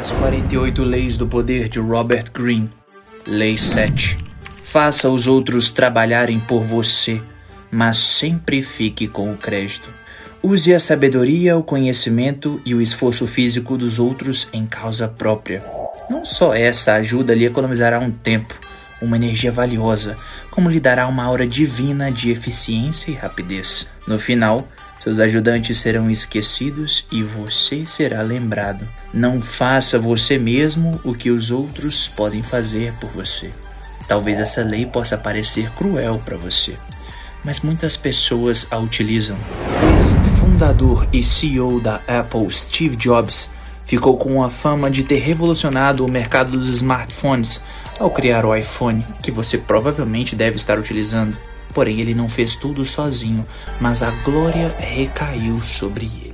As 48 Leis do Poder de Robert Greene. Lei 7. Faça os outros trabalharem por você, mas sempre fique com o crédito. Use a sabedoria, o conhecimento e o esforço físico dos outros em causa própria. Não só essa ajuda lhe economizará um tempo, uma energia valiosa, como lhe dará uma aura divina de eficiência e rapidez. No final, seus ajudantes serão esquecidos e você será lembrado. Não faça você mesmo o que os outros podem fazer por você. Talvez essa lei possa parecer cruel para você, mas muitas pessoas a utilizam. O fundador e CEO da Apple, Steve Jobs, ficou com a fama de ter revolucionado o mercado dos smartphones ao criar o iPhone, que você provavelmente deve estar utilizando. Porém, ele não fez tudo sozinho, mas a glória recaiu sobre ele.